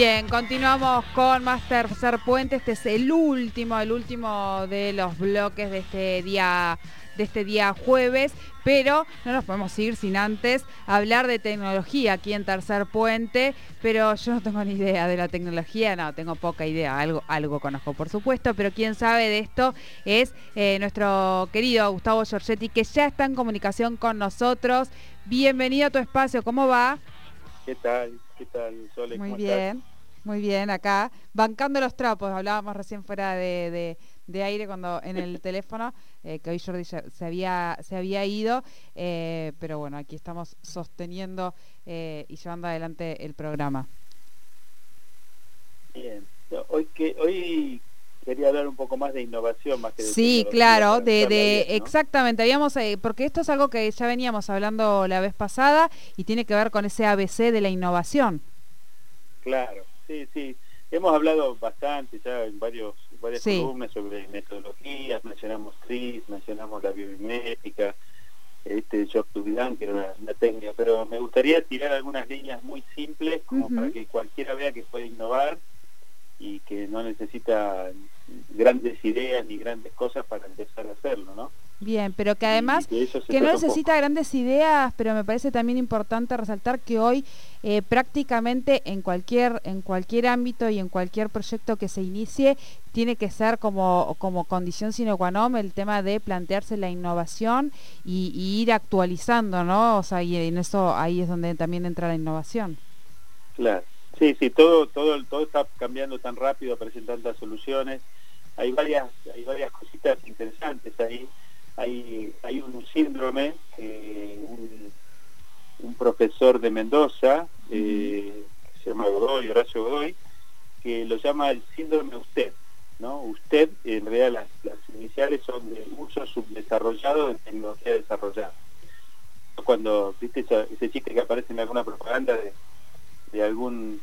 Bien, continuamos con más Tercer Puente. Este es el último, el último de los bloques de este día de este día jueves, pero no nos podemos ir sin antes hablar de tecnología aquí en Tercer Puente, pero yo no tengo ni idea de la tecnología, no, tengo poca idea, algo, algo conozco por supuesto, pero quien sabe de esto es eh, nuestro querido Gustavo Giorgetti, que ya está en comunicación con nosotros. Bienvenido a tu espacio, ¿cómo va? ¿Qué tal? ¿Qué tal, Sole? Muy bien, muy bien, acá, bancando los trapos, hablábamos recién fuera de de aire cuando en el teléfono, eh, que hoy Jordi se había, se había ido, eh, pero bueno, aquí estamos sosteniendo eh, y llevando adelante el programa. Bien, hoy que hoy quería hablar un poco más de innovación más que de sí claro de, de exactamente habíamos porque esto es algo que ya veníamos hablando la vez pasada y tiene que ver con ese ABC de la innovación claro sí sí. Hemos hablado bastante ya en varios varias columnas sobre metodologías, mencionamos CRIS, mencionamos la biomimética, este Job to que era una, técnica, pero me gustaría tirar algunas líneas muy simples como para que cualquiera vea que puede innovar y que no necesita grandes ideas ni grandes cosas para empezar a hacerlo, ¿no? Bien, pero que además que no necesita grandes ideas, pero me parece también importante resaltar que hoy eh, prácticamente en cualquier en cualquier ámbito y en cualquier proyecto que se inicie tiene que ser como, como condición sine qua non el tema de plantearse la innovación y, ir actualizando, ¿no? O sea, y en eso ahí es donde también entra la innovación. Claro, sí, sí, todo todo todo está cambiando tan rápido, aparecen tantas soluciones. Hay varias hay varias cositas interesantes ahí hay, hay un síndrome, un, profesor de Mendoza, eh, que se llama Godoy, Horacio Godoy, que lo llama el síndrome usted. ¿no? Usted, en realidad las, iniciales son de uso subdesarrollado de tecnología desarrollada. Cuando, viste ese chiste que aparece en alguna propaganda de, de algún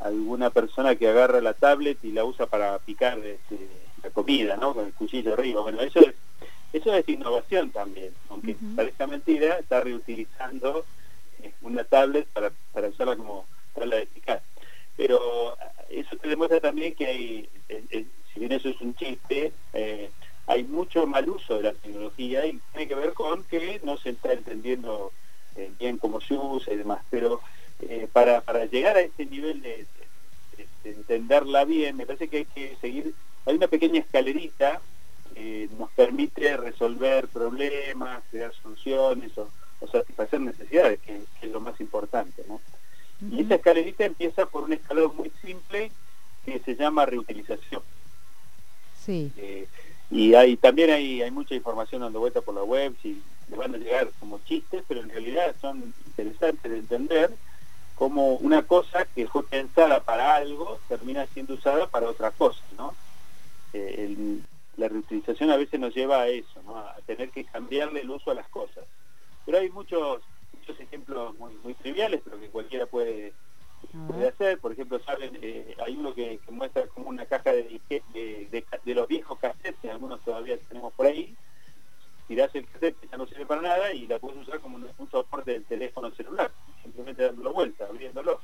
alguna persona que agarra la tablet y la usa para picar este, la comida, ¿no? Con el cuchillo arriba. Bueno, eso es eso es innovación también, aunque parezca mentira, está reutilizando eh, una tablet para, para usarla como tabla de eficaz. Pero eh, eso te demuestra también que hay, eh, si bien eso es un chiste, hay mucho mal uso de la tecnología y tiene que ver con que no se está entendiendo bien cómo se usa y demás. Pero para, para llegar a ese nivel de, de entenderla bien, me parece que hay que seguir, hay una pequeña escalerita nos permite resolver problemas, crear soluciones o, satisfacer necesidades, que, es lo más importante. ¿no? Y esta escalerita empieza por un escalón muy simple que se llama reutilización. Sí. Eh, y hay también hay, hay mucha información dando vuelta por la web, si le van a llegar como chistes, pero en realidad son interesantes de entender como una cosa que fue pensada para algo termina siendo usada para otra cosa, ¿no? Eh, el, la reutilización a veces nos lleva a eso, a tener que cambiarle el uso a las cosas. Pero hay muchos muchos ejemplos muy, muy triviales, pero que cualquiera puede, hacer. Por ejemplo, saben, eh, hay uno que, muestra como una caja de, de, los viejos cassettes, algunos todavía tenemos por ahí. Tirás el cassette que ya no sirve para nada y la puedes usar como un, soporte del teléfono celular, simplemente dándolo vuelta, abriéndolo.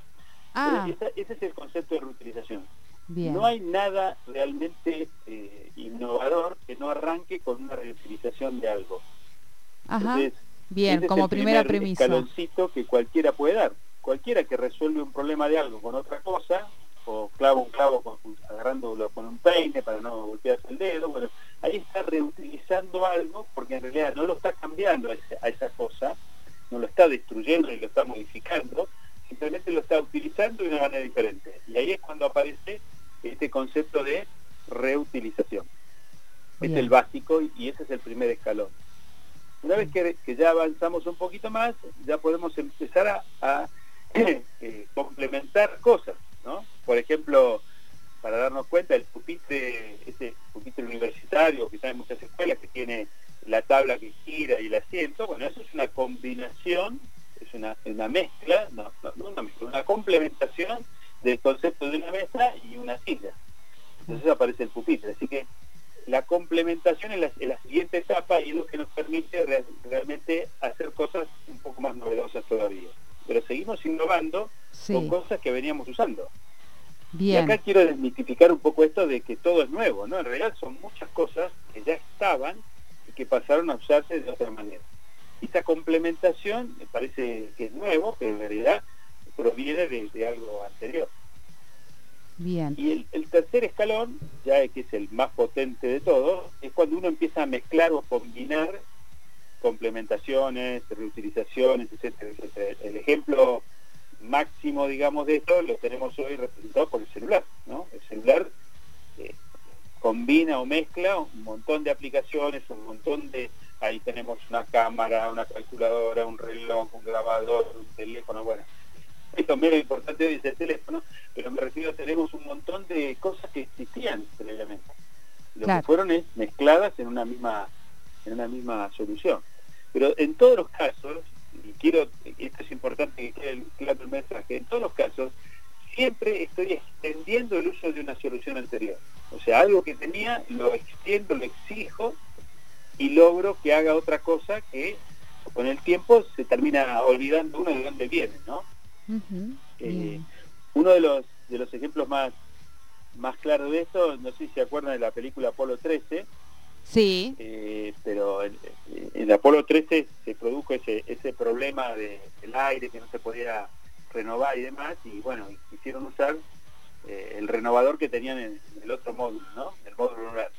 Ah. ese es el concepto de reutilización. No hay nada realmente eh, innovador que no arranque con una reutilización de algo. Ajá. Bien, como primera premisa. escaloncito que cualquiera puede dar. Cualquiera que resuelve un problema de algo con otra cosa, o clavo un clavo con, agarrándolo con un peine para no golpearse el dedo, bueno, ahí está reutilizando algo porque en realidad no lo está cambiando a esa cosa, no lo está destruyendo y lo está modificando, simplemente lo está utilizando de una manera diferente. Y ahí es cuando aparece este concepto de reutilización. Es el básico y ese es el primer escalón. Una vez que, ya avanzamos un poquito más, ya podemos empezar a, eh, complementar cosas, ¿no? Por ejemplo, para darnos cuenta, el pupitre, ese pupitre universitario, que hay muchas escuelas, que tiene la tabla que gira y el asiento, bueno, eso es una combinación, es una, mezcla, no, una mezcla, una complementación del concepto de una mesa y una silla. Entonces aparece el pupitre. Así que la complementación es la, siguiente etapa y es lo que nos permite realmente hacer cosas un poco más novedosas todavía. Pero seguimos innovando con cosas que veníamos usando. Y acá quiero desmitificar un poco esto de que todo es nuevo, ¿no? En realidad son muchas cosas que ya estaban y que pasaron a usarse de otra manera. Esta complementación me parece que es nuevo, pero en realidad proviene de, algo anterior. Bien. Y el, tercer escalón, ya que es el más potente de todos, es cuando uno empieza a mezclar o combinar complementaciones, reutilizaciones, etcétera, etcétera. El ejemplo máximo, digamos, de esto lo tenemos hoy representado por el celular, ¿no? El celular eh, combina o mezcla un montón de aplicaciones, un montón de... Ahí tenemos una cámara, una calculadora, un reloj, un grabador, un teléfono, bueno. Esto menos importante es el teléfono, pero me refiero, tenemos un montón de cosas que existían previamente. Lo que fueron es mezcladas en una misma en una misma solución. Pero en todos los casos, y quiero, esto es importante que quede claro el mensaje, en todos los casos siempre estoy extendiendo el uso de una solución anterior. O sea, algo que tenía, lo extiendo, lo exijo y logro que haga otra cosa que con el tiempo se termina olvidando uno de dónde viene, ¿no? Eh, uno de los, de los ejemplos más, más claros de esto, no sé si se acuerdan de la película Apolo 13, Sí. Eh, pero en, el Apolo 13 se produjo ese, ese problema del aire que no se podía renovar y demás, y bueno, quisieron usar eh, el renovador que tenían en, el otro módulo, ¿no? El módulo lunar.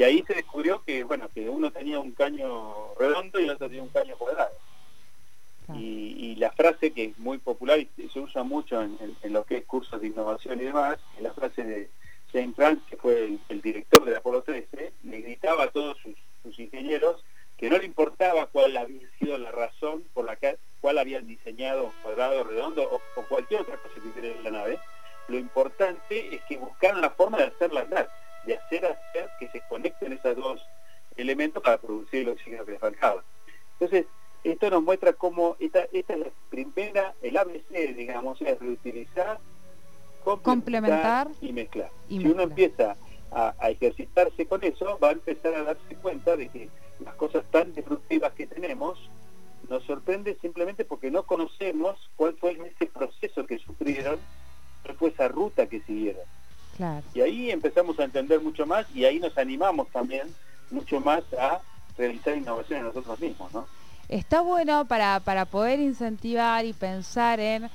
Y ahí se descubrió que, bueno, que uno tenía un caño redondo y el otro tenía un caño cuadrado. Y, la frase que es muy popular y se usa mucho en, en, lo que es cursos de innovación y demás, es la frase de James Grant, que fue el, director del Apolo 13, le gritaba a todos sus, ingenieros que no le importaba cuál había sido la razón por la cual habían diseñado cuadrado, redondo o, cualquier otra cosa que hubiera en la nave. Lo importante es que buscaran la forma de hacerla andar, de hacer hacer que se conecten esos dos elementos para producir el oxígeno que les faltaba. Entonces, esto nos muestra cómo esta, esta es la primera, el ABC, digamos, es reutilizar complementar, y mezclar. si uno empieza a, ejercitarse con eso, va a empezar a darse cuenta de que las cosas tan disruptivas que tenemos nos sorprende simplemente porque no conocemos cuál fue ese proceso que sufrieron, cuál fue esa ruta que siguieron. Y ahí empezamos a entender mucho más y ahí nos animamos también mucho más a realizar innovaciones nosotros mismos, ¿no? Está bueno para, para poder incentivar y pensar en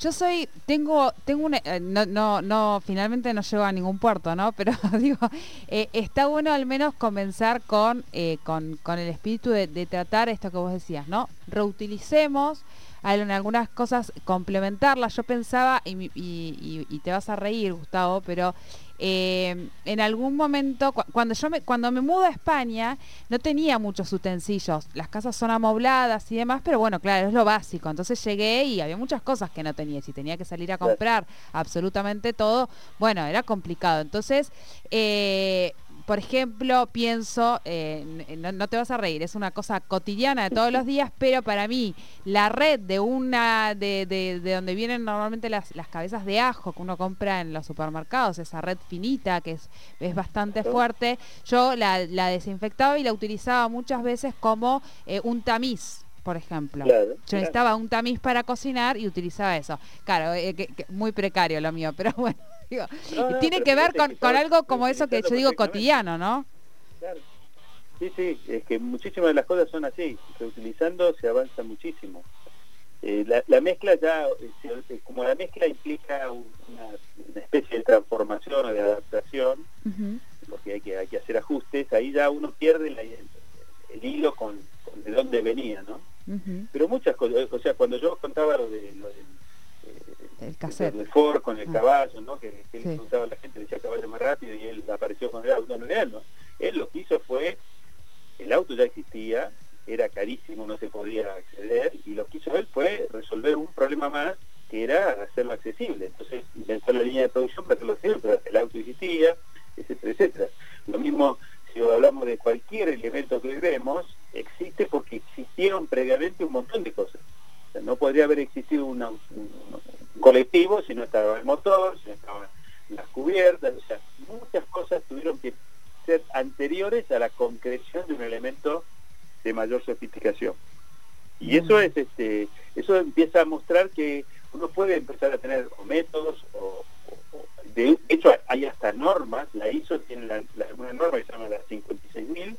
yo soy, tengo, tengo una, eh, no, no, no, finalmente no llego a ningún puerto, ¿no? Pero digo, eh, está bueno al menos comenzar con, eh, con, con, el espíritu de, tratar esto que vos decías, ¿no? Reutilicemos, en algunas cosas complementarlas. Yo pensaba, y, y, y te vas a reír, Gustavo, pero eh, en algún momento, cuando yo me, cuando me mudo a España, no tenía muchos utensilios. Las casas son amobladas y demás, pero bueno, claro, es lo básico. Entonces llegué y había muchas cosas que no tenía. Si tenía que salir a comprar absolutamente todo, bueno, era complicado. Entonces, eh, por ejemplo, pienso, eh, no, te vas a reír, es una cosa cotidiana de todos los días, pero para mí la red de una, de, de, donde vienen normalmente las, las, cabezas de ajo que uno compra en los supermercados, esa red finita que es, es bastante fuerte, yo la, desinfectaba y la utilizaba muchas veces como eh, un tamiz por ejemplo. Yo necesitaba un tamiz para cocinar y utilizaba eso. Claro, eh, muy precario lo mío, pero bueno tiene que ver con, algo como eso que yo digo cotidiano, ¿no? Claro. Sí, sí, es que muchísimas de las cosas son así. Reutilizando se avanza muchísimo. Eh, la, mezcla ya, eh, como la mezcla implica una, especie de transformación o de adaptación, porque hay que, hay que hacer ajustes, ahí ya uno pierde el, hilo con, de dónde venía, ¿no? Pero muchas cosas, o sea, cuando yo contaba lo de, lo de el cassette. El Ford con el ah. caballo, ¿no? Que, que le a la gente, decía caballo más rápido y él apareció con el auto. No, real, ¿no? Él lo que hizo fue, el auto ya existía, era carísimo, no se podía acceder, y lo que hizo él fue resolver un problema más que era hacerlo accesible. Entonces inventó la línea de producción para hacerlo accesible, pero el auto existía, etcétera, etcétera. Lo mismo si hablamos de cualquier elemento que hoy vemos, existe porque existieron previamente un montón de cosas. no podría haber existido una, colectivo, si no estaba el motor, si no estaban las cubiertas, o sea, muchas cosas tuvieron que ser anteriores a la concreción de un elemento de mayor sofisticación. Y eso es este, eso empieza a mostrar que uno puede empezar a tener métodos o, de hecho hay hasta normas, la ISO tiene la, una norma que se llama la 56.000,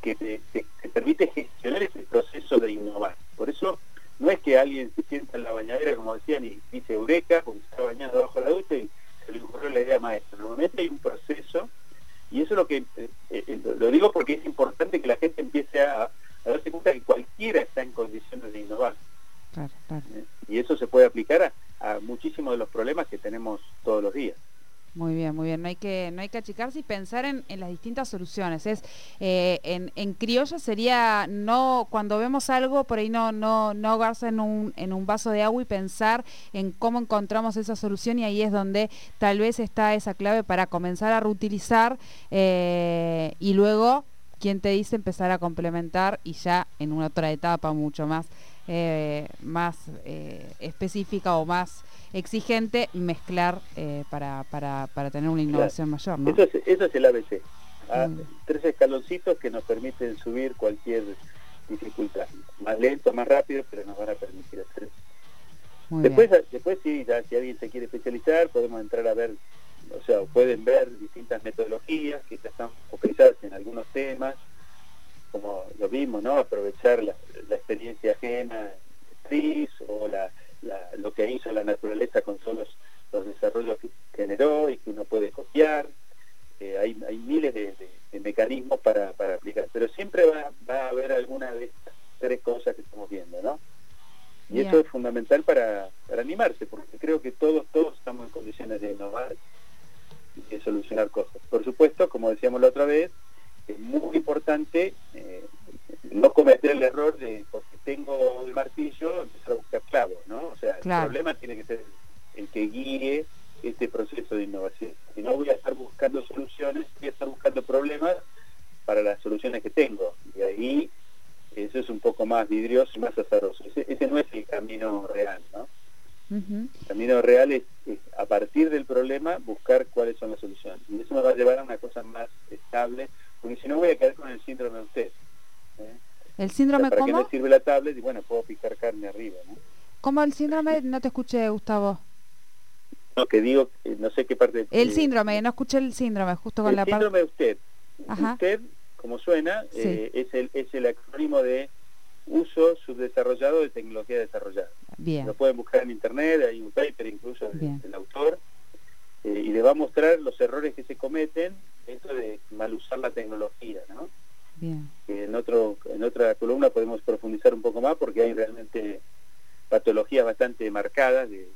que te, permite gestionar ese proceso de innovar. Por eso no es que alguien se sienta en la bañadera, como decían, y dice Eureka, porque está bañando bajo la ducha y se le ocurrió la idea maestra. Normalmente hay un proceso, y eso es lo que, eh, eh, lo digo porque es importante que la gente empiece a, darse cuenta que cualquiera está en condiciones de innovar. Eh, y eso se puede aplicar a muchísimos de los problemas que tenemos todos los días. Muy bien, muy bien. No hay que, no hay que achicarse y pensar en, las distintas soluciones. Es eh, en, en, criollo sería no cuando vemos algo por ahí no no no ahogarse en un, en un vaso de agua y pensar en cómo encontramos esa solución y ahí es donde tal vez está esa clave para comenzar a reutilizar eh, y luego quien te dice empezar a complementar y ya en una otra etapa mucho más eh, más específica o más exigente mezclar eh, para, para, para, tener una innovación mayor. ¿no? Eso, es, eso es el ABC. Ah, mm. Tres escaloncitos que nos permiten subir cualquier dificultad. Más lento, más rápido, pero nos van a permitir hacer eso. después, después sí, ya, si alguien se quiere especializar, podemos entrar a ver, o sea, pueden ver distintas metodologías que ya están focalizadas en algunos temas, como lo mismo, ¿no? Aprovechar la, la experiencia ajena, o la lo que hizo la naturaleza con todos los, desarrollos que generó y que uno puede copiar. Eh, hay, hay, miles de, mecanismos para, para, aplicar, pero siempre va, va, a haber alguna de estas tres cosas que estamos viendo, ¿no? Y eso es fundamental para, para, animarse, porque creo que todos, todos estamos en condiciones de innovar y de solucionar cosas. Por supuesto, como decíamos la otra vez, es muy importante eh, no cometer el error de, porque tengo el martillo, empezar a buscar clavos, ¿no? O sea, el problema tiene que ser el que guíe este proceso de innovación. Si no voy a estar buscando soluciones, voy a estar buscando problemas para las soluciones que tengo. Y ahí eso es un poco más vidrioso y más azaroso. Ese, no es el camino real, ¿no? El camino real es, a partir del problema buscar cuáles son las soluciones. Y eso me va a llevar a una cosa más estable, si no voy a quedar con el síndrome de usted. ¿eh? ¿El síndrome ¿Para qué me sirve la tablet? Y bueno, puedo picar carne arriba, ¿no? ¿Cómo el síndrome? No te escuché, Gustavo. No, que digo, no sé qué parte... El síndrome, no escuché el síndrome, justo con la parte... El síndrome de usted. Usted, como suena, eh, es, el, es el acrónimo de uso subdesarrollado de tecnología desarrollada. Bien. Lo pueden buscar en internet, hay un paper incluso del, autor, eh, y le va a mostrar los errores que se cometen dentro de mal usar la tecnología, ¿no? En, otro, en otra columna podemos profundizar un poco más porque hay realmente patologías bastante marcadas de,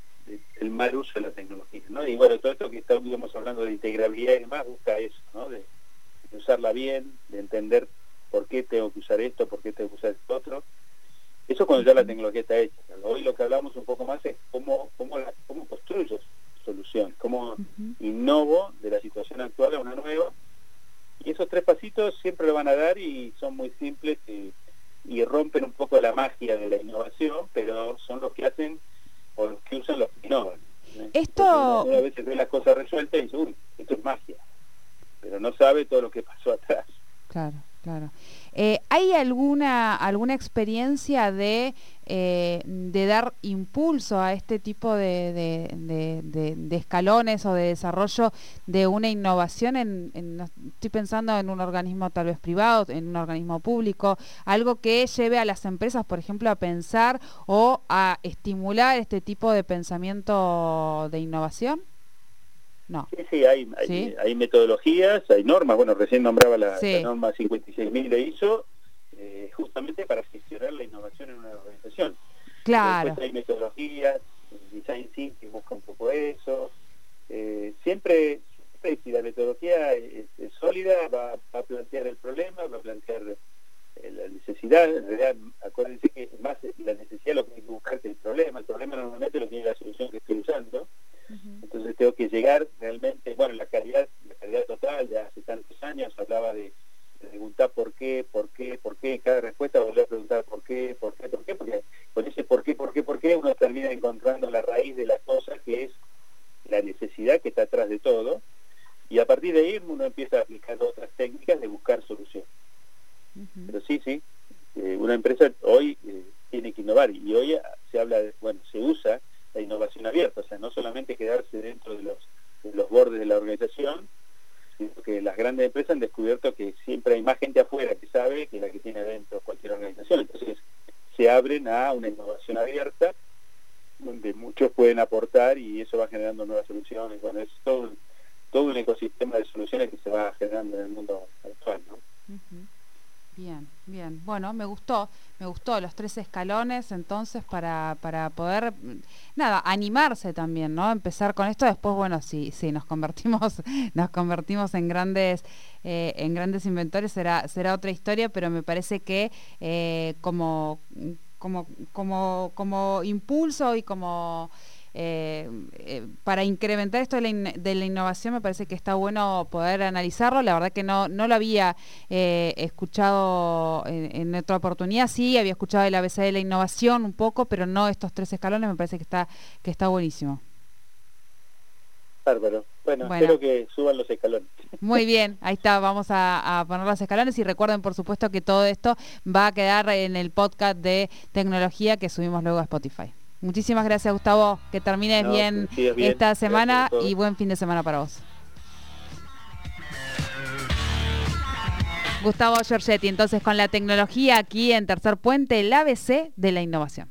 del mal uso de la tecnología. ¿no? Y bueno, todo esto que estamos hablando de integrabilidad y demás busca eso, ¿no? de, usarla bien, de entender por qué tengo que usar esto, por qué tengo que usar esto otro. Eso cuando ya la tecnología está hecha. Hoy lo que hablamos un poco más es cómo, cómo, la, cómo construyo solución, cómo innovo de la situación actual a una nueva y esos tres pasitos siempre lo van a dar y son muy simples y, rompen un poco la magia de la innovación, pero son los que hacen o los que usan los que innovan. Esto... a veces ve las cosas resueltas y dice, uy, esto es magia, pero no sabe todo lo que pasó atrás. Claro, claro. Eh, ¿Hay alguna, alguna experiencia de, eh, de dar impulso a este tipo de, de, escalones o de desarrollo de una innovación? En, estoy pensando en un organismo tal vez privado, en un organismo público, algo que lleve a las empresas, por ejemplo, a pensar o a estimular este tipo de pensamiento de innovación. No. Sí, sí, hay, hay, metodologías, hay normas, bueno, recién nombraba la, norma 56.000 de ISO, eh, justamente para gestionar la innovación en una organización. Claro. Después hay metodologías, Design Thinking busca un poco eso. Eh, siempre, si la metodología es, sólida, va, a plantear el problema, va a plantear eh, la necesidad, en realidad acuérdense que más la necesidad lo que hay que buscar el problema, el problema normalmente lo tiene la solución que estoy usando, entonces tengo que llegar realmente, bueno, la calidad, la calidad total, ya hace tantos años hablaba de, preguntar por qué, por qué, por qué, cada respuesta volver a preguntar por qué, por qué, por qué, porque con ese por qué, por qué, por qué, uno termina encontrando la raíz de la cosa que es la necesidad que está atrás de todo, y a partir de ahí uno empieza a aplicar otras técnicas de buscar solución. Sí, eh, una empresa hoy eh, tiene que innovar y hoy se habla, de, bueno, se usa la innovación abierta, o sea, no solamente quedarse dentro de los, de los bordes la organización, sino que las grandes empresas han descubierto que siempre hay más gente afuera que sabe que la que tiene adentro cualquier organización. Entonces se abren a una innovación abierta donde muchos pueden aportar y eso va generando nuevas soluciones. Bueno, es todo, un ecosistema de soluciones que se va generando en el mundo actual. Bien, bien. Bueno, me gustó, me gustó los tres escalones entonces para, para poder, nada, animarse también, ¿no? Empezar con esto, después, bueno, sí, sí, nos convertimos, nos convertimos en grandes, eh, en grandes inventores, será, será otra historia, pero me parece que eh, como, como, como, como impulso y como eh, eh, para incrementar esto de la, innovación me parece que está bueno poder analizarlo. La verdad que no, no lo había eh, escuchado en, otra oportunidad. Sí, había escuchado el ABC de la innovación un poco, pero no estos tres escalones. Me parece que está, que está buenísimo. Bárbaro. Bueno, espero que suban los escalones. Muy bien, ahí está, vamos a, a, poner los escalones y recuerden por supuesto que todo esto va a quedar en el podcast de tecnología que subimos luego a Spotify. Muchísimas gracias, Gustavo. Que termines bien, esta semana y buen fin de semana para vos. Gustavo Giorgetti, entonces con la tecnología aquí en Tercer Puente, el ABC de la innovación.